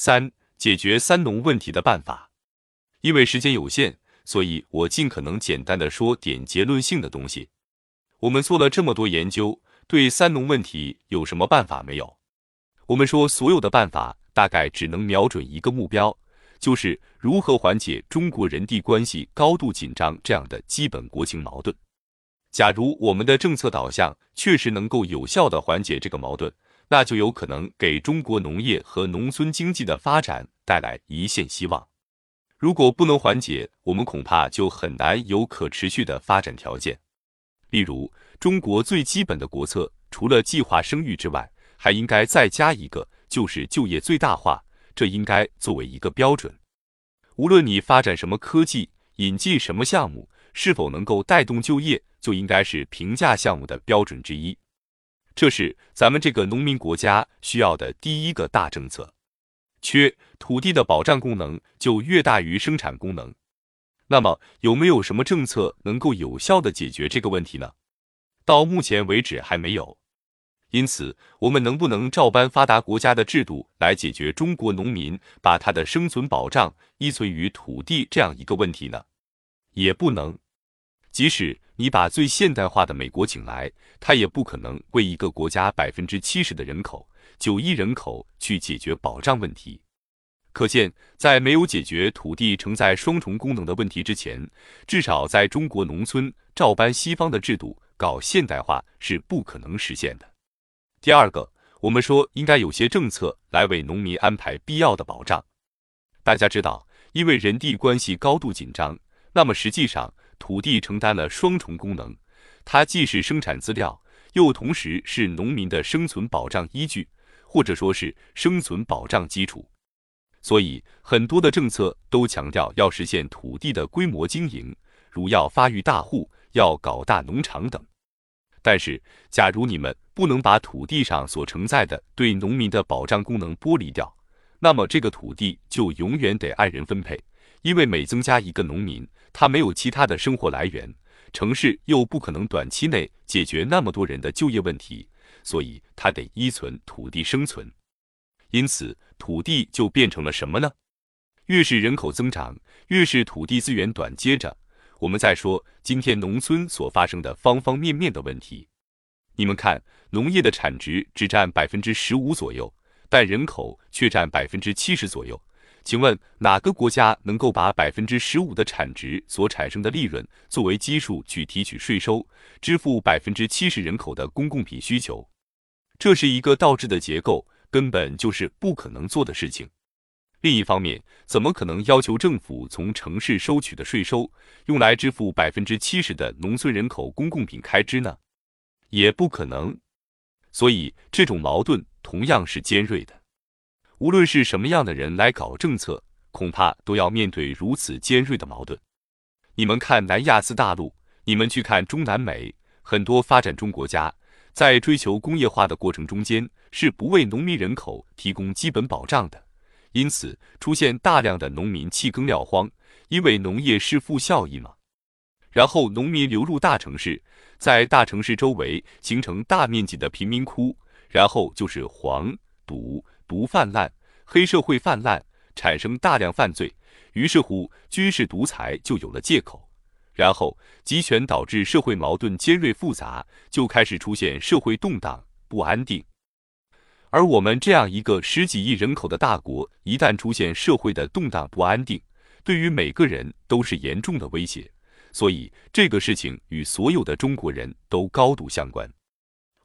三、解决“三农”问题的办法。因为时间有限，所以我尽可能简单的说点结论性的东西。我们做了这么多研究，对“三农”问题有什么办法没有？我们说所有的办法大概只能瞄准一个目标，就是如何缓解中国人地关系高度紧张这样的基本国情矛盾。假如我们的政策导向确实能够有效的缓解这个矛盾，那就有可能给中国农业和农村经济的发展带来一线希望。如果不能缓解，我们恐怕就很难有可持续的发展条件。例如，中国最基本的国策，除了计划生育之外，还应该再加一个，就是就业最大化，这应该作为一个标准。无论你发展什么科技，引进什么项目。是否能够带动就业，就应该是评价项目的标准之一。这是咱们这个农民国家需要的第一个大政策。缺土地的保障功能就越大于生产功能。那么有没有什么政策能够有效的解决这个问题呢？到目前为止还没有。因此，我们能不能照搬发达国家的制度来解决中国农民把他的生存保障依存于土地这样一个问题呢？也不能。即使你把最现代化的美国请来，他也不可能为一个国家百分之七十的人口、九亿人口去解决保障问题。可见，在没有解决土地承载双重功能的问题之前，至少在中国农村照搬西方的制度搞现代化是不可能实现的。第二个，我们说应该有些政策来为农民安排必要的保障。大家知道，因为人地关系高度紧张，那么实际上。土地承担了双重功能，它既是生产资料，又同时是农民的生存保障依据，或者说是生存保障基础。所以，很多的政策都强调要实现土地的规模经营，如要发育大户，要搞大农场等。但是，假如你们不能把土地上所承载的对农民的保障功能剥离掉，那么这个土地就永远得按人分配，因为每增加一个农民。他没有其他的生活来源，城市又不可能短期内解决那么多人的就业问题，所以他得依存土地生存。因此，土地就变成了什么呢？越是人口增长，越是土地资源短。接着，我们再说今天农村所发生的方方面面的问题。你们看，农业的产值只占百分之十五左右，但人口却占百分之七十左右。请问哪个国家能够把百分之十五的产值所产生的利润作为基数去提取税收，支付百分之七十人口的公共品需求？这是一个倒置的结构，根本就是不可能做的事情。另一方面，怎么可能要求政府从城市收取的税收用来支付百分之七十的农村人口公共品开支呢？也不可能。所以，这种矛盾同样是尖锐的。无论是什么样的人来搞政策，恐怕都要面对如此尖锐的矛盾。你们看南亚次大陆，你们去看中南美，很多发展中国家在追求工业化的过程中间，是不为农民人口提供基本保障的，因此出现大量的农民弃耕撂荒，因为农业是负效益嘛。然后农民流入大城市，在大城市周围形成大面积的贫民窟，然后就是黄赌。毒泛滥，黑社会泛滥，产生大量犯罪，于是乎军事独裁就有了借口，然后集权导致社会矛盾尖锐复杂，就开始出现社会动荡不安定。而我们这样一个十几亿人口的大国，一旦出现社会的动荡不安定，对于每个人都是严重的威胁。所以这个事情与所有的中国人都高度相关。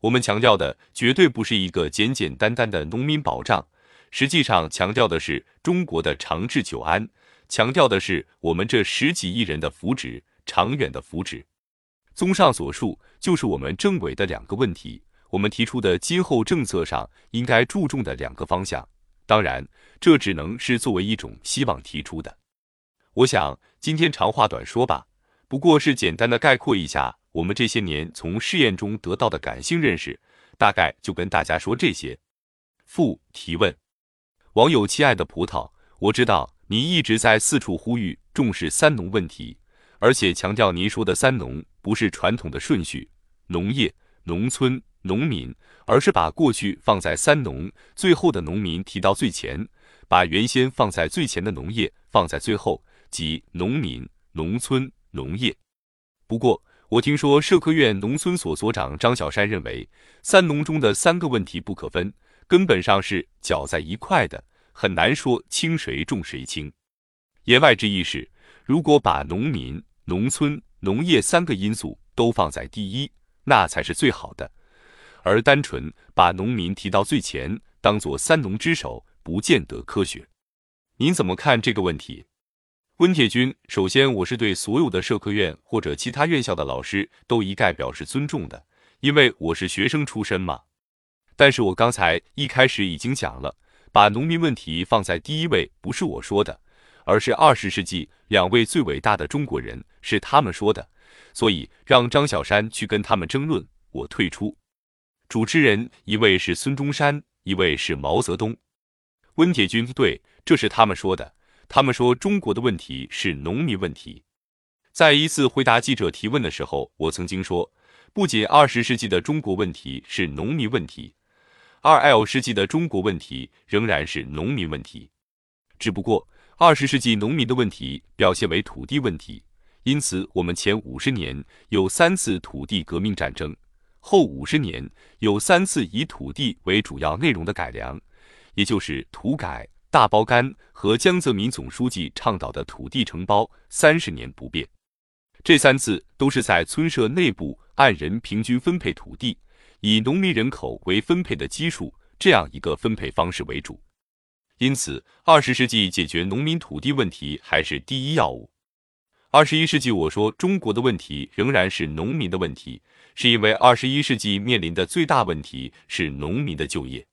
我们强调的绝对不是一个简简单单的农民保障，实际上强调的是中国的长治久安，强调的是我们这十几亿人的福祉，长远的福祉。综上所述，就是我们政委的两个问题，我们提出的今后政策上应该注重的两个方向。当然，这只能是作为一种希望提出的。我想今天长话短说吧，不过是简单的概括一下。我们这些年从试验中得到的感性认识，大概就跟大家说这些。附提问：网友亲爱的葡萄，我知道你一直在四处呼吁重视“三农”问题，而且强调您说的“三农”不是传统的顺序，农业、农村、农民，而是把过去放在“三农”最后的农民提到最前，把原先放在最前的农业放在最后，即农民、农村、农业。不过，我听说社科院农村所所长张小山认为，三农中的三个问题不可分，根本上是搅在一块的，很难说轻谁重谁轻。言外之意是，如果把农民、农村、农业三个因素都放在第一，那才是最好的。而单纯把农民提到最前，当做三农之首，不见得科学。您怎么看这个问题？温铁军，首先我是对所有的社科院或者其他院校的老师都一概表示尊重的，因为我是学生出身嘛。但是我刚才一开始已经讲了，把农民问题放在第一位不是我说的，而是二十世纪两位最伟大的中国人是他们说的，所以让张小山去跟他们争论，我退出。主持人一位是孙中山，一位是毛泽东。温铁军对，这是他们说的。他们说中国的问题是农民问题。在一次回答记者提问的时候，我曾经说，不仅二十世纪的中国问题是农民问题，二 L 世纪的中国问题仍然是农民问题。只不过二十世纪农民的问题表现为土地问题，因此我们前五十年有三次土地革命战争。后五十年有三次以土地为主要内容的改良，也就是土改、大包干和江泽民总书记倡导的土地承包三十年不变。这三次都是在村社内部按人平均分配土地，以农民人口为分配的基数这样一个分配方式为主。因此，二十世纪解决农民土地问题还是第一要务。二十一世纪，我说中国的问题仍然是农民的问题，是因为二十一世纪面临的最大问题是农民的就业。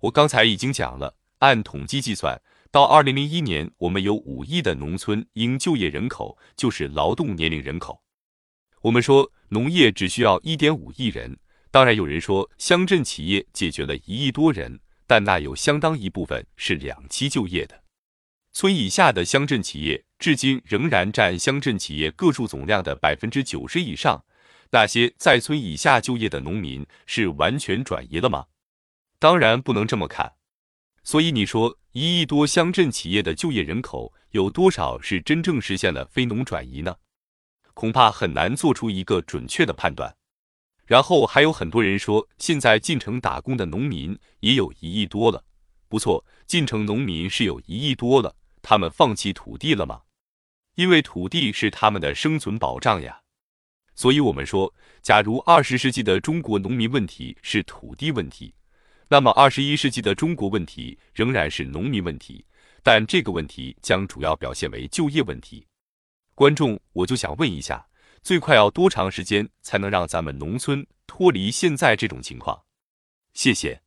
我刚才已经讲了，按统计计算，到二零零一年，我们有五亿的农村应就业人口，就是劳动年龄人口。我们说农业只需要一点五亿人，当然有人说乡镇企业解决了一亿多人，但那有相当一部分是两期就业的。村以下的乡镇企业，至今仍然占乡镇企业个数总量的百分之九十以上。那些在村以下就业的农民，是完全转移了吗？当然不能这么看。所以你说一亿多乡镇企业的就业人口，有多少是真正实现了非农转移呢？恐怕很难做出一个准确的判断。然后还有很多人说，现在进城打工的农民也有一亿多了。不错，进城农民是有一亿多了。他们放弃土地了吗？因为土地是他们的生存保障呀。所以，我们说，假如二十世纪的中国农民问题是土地问题，那么二十一世纪的中国问题仍然是农民问题，但这个问题将主要表现为就业问题。观众，我就想问一下，最快要多长时间才能让咱们农村脱离现在这种情况？谢谢。